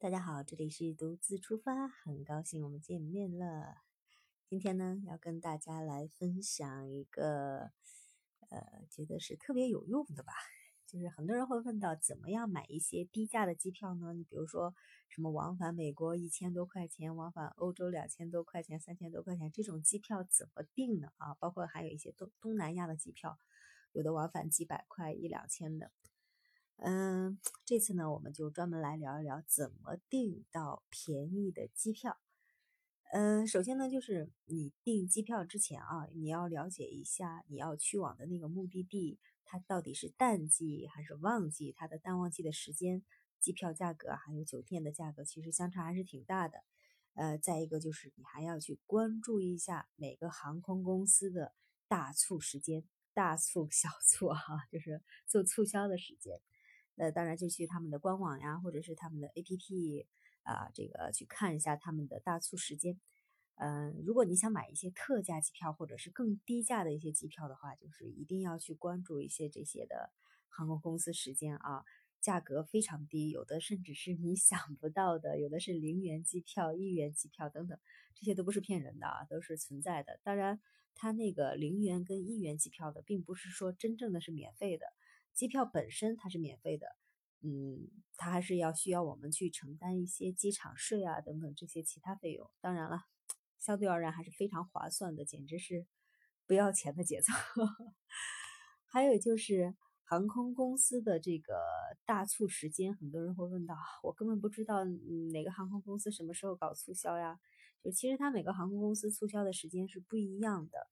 大家好，这里是独自出发，很高兴我们见面了。今天呢，要跟大家来分享一个，呃，觉得是特别有用的吧。就是很多人会问到，怎么样买一些低价的机票呢？你比如说，什么往返美国一千多块钱，往返欧洲两千多块钱、三千多块钱，这种机票怎么订呢？啊，包括还有一些东东南亚的机票，有的往返几百块、一两千的。嗯，这次呢，我们就专门来聊一聊怎么订到便宜的机票。嗯，首先呢，就是你订机票之前啊，你要了解一下你要去往的那个目的地，它到底是淡季还是旺季，它的淡旺季的时间、机票价格还有酒店的价格，其实相差还是挺大的。呃，再一个就是你还要去关注一下每个航空公司的大促时间，大促小促哈，就是做促销的时间。那当然就去他们的官网呀，或者是他们的 APP 啊，这个去看一下他们的大促时间。嗯，如果你想买一些特价机票或者是更低价的一些机票的话，就是一定要去关注一些这些的航空公司时间啊，价格非常低，有的甚至是你 想不到的，有的是零元机票、一元机票等等，这些都不是骗人的啊，都是存在的。当然，它那个零元跟一元机票的，并不是说真正的是免费的。机票本身它是免费的，嗯，它还是要需要我们去承担一些机场税啊等等这些其他费用。当然了，相对而言还是非常划算的，简直是不要钱的节奏。还有就是航空公司的这个大促时间，很多人会问到，我根本不知道哪个航空公司什么时候搞促销呀？就其实它每个航空公司促销的时间是不一样的。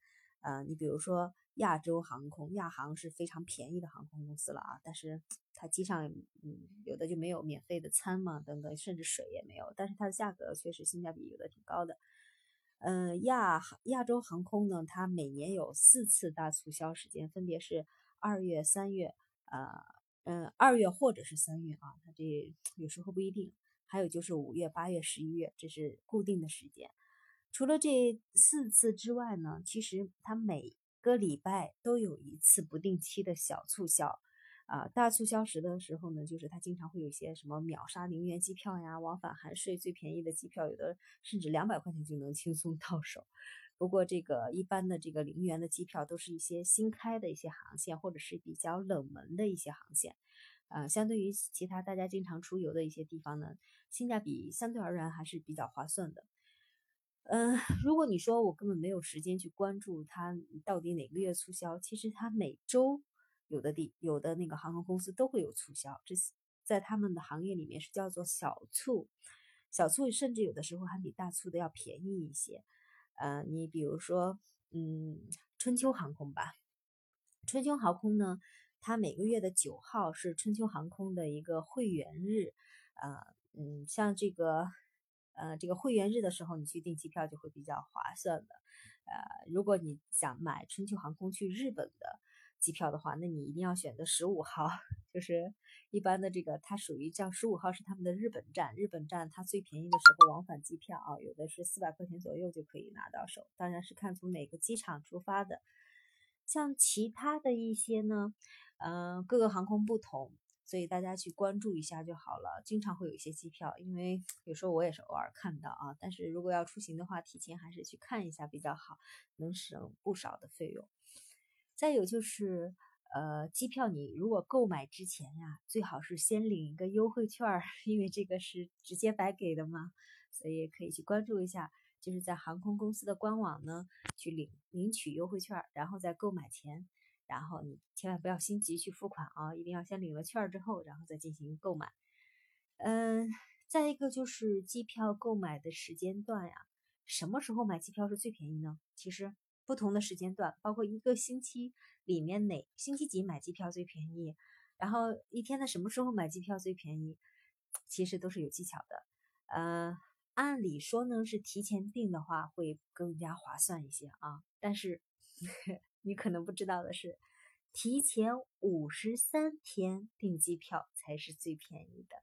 呃，你比如说亚洲航空，亚航是非常便宜的航空公司了啊，但是它机上嗯有的就没有免费的餐嘛，等等，甚至水也没有，但是它的价格确实性价比有的挺高的。嗯，亚亚洲航空呢，它每年有四次大促销时间，分别是二月、三月，呃，嗯，二月或者是三月啊，它这有时候不一定，还有就是五月、八月、十一月，这是固定的时间。除了这四次之外呢，其实它每个礼拜都有一次不定期的小促销，啊，大促销时的时候呢，就是它经常会有一些什么秒杀零元机票呀，往返含税最便宜的机票，有的甚至两百块钱就能轻松到手。不过这个一般的这个零元的机票都是一些新开的一些航线，或者是比较冷门的一些航线，啊，相对于其他大家经常出游的一些地方呢，性价比相对而言还是比较划算的。嗯，如果你说我根本没有时间去关注它到底哪个月促销，其实它每周有的地有的那个航空公司都会有促销，这在他们的行业里面是叫做小促，小促甚至有的时候还比大促的要便宜一些。呃，你比如说，嗯，春秋航空吧，春秋航空呢，它每个月的九号是春秋航空的一个会员日，啊，嗯，像这个。呃，这个会员日的时候，你去订机票就会比较划算的。呃，如果你想买春秋航空去日本的机票的话，那你一定要选择十五号，就是一般的这个，它属于叫十五号是他们的日本站。日本站它最便宜的时候往返机票啊，有的是四百块钱左右就可以拿到手，当然是看从哪个机场出发的。像其他的一些呢，嗯，各个航空不同。所以大家去关注一下就好了。经常会有一些机票，因为 有时候我也是偶尔看到啊。但是如果要出行的话，提前还是去看一下比较好，能省不少的费用。再有就是，呃，机票你如果购买之前呀，最好是先领一个优惠券，因为这个是直接白给的嘛。所以可以去关注一下，就是在航空公司的官网呢去领领取优惠券，然后在购买前。然后你千万不要心急去付款啊，一定要先领了券之后，然后再进行购买。嗯，再一个就是机票购买的时间段呀，什么时候买机票是最便宜呢？其实不同的时间段，包括一个星期里面哪星期几买机票最便宜，然后一天的什么时候买机票最便宜，其实都是有技巧的。呃，按理说呢是提前订的话会更加划算一些啊，但是。你可能不知道的是，提前五十三天订机票才是最便宜的。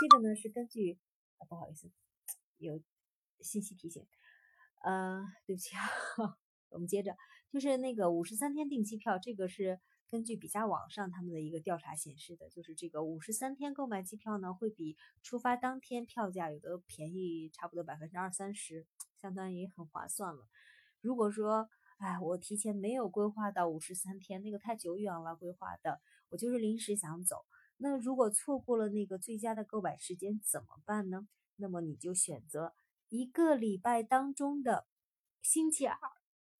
这个呢是根据，啊不好意思，有信息提醒，呃，对不起啊，我们接着，就是那个五十三天订机票，这个是根据比价网上他们的一个调查显示的，就是这个五十三天购买机票呢，会比出发当天票价有的便宜差不多百分之二三十，相当于很划算了。如果说，哎，我提前没有规划到五十三天，那个太久远了，规划的，我就是临时想走。那如果错过了那个最佳的购买时间怎么办呢？那么你就选择一个礼拜当中的星期二，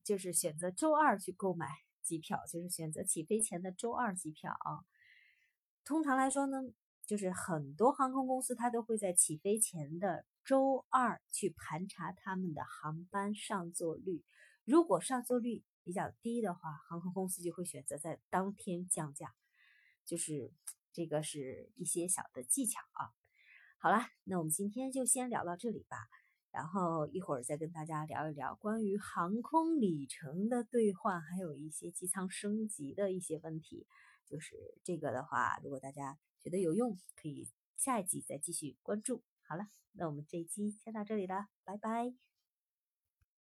就是选择周二去购买机票，就是选择起飞前的周二机票啊。通常来说呢，就是很多航空公司它都会在起飞前的周二去盘查他们的航班上座率。如果上座率比较低的话，航空公司就会选择在当天降价，就是。这个是一些小的技巧啊。好了，那我们今天就先聊到这里吧。然后一会儿再跟大家聊一聊关于航空里程的兑换，还有一些机舱升级的一些问题。就是这个的话，如果大家觉得有用，可以下一集再继续关注。好了，那我们这一期先到这里了，拜拜。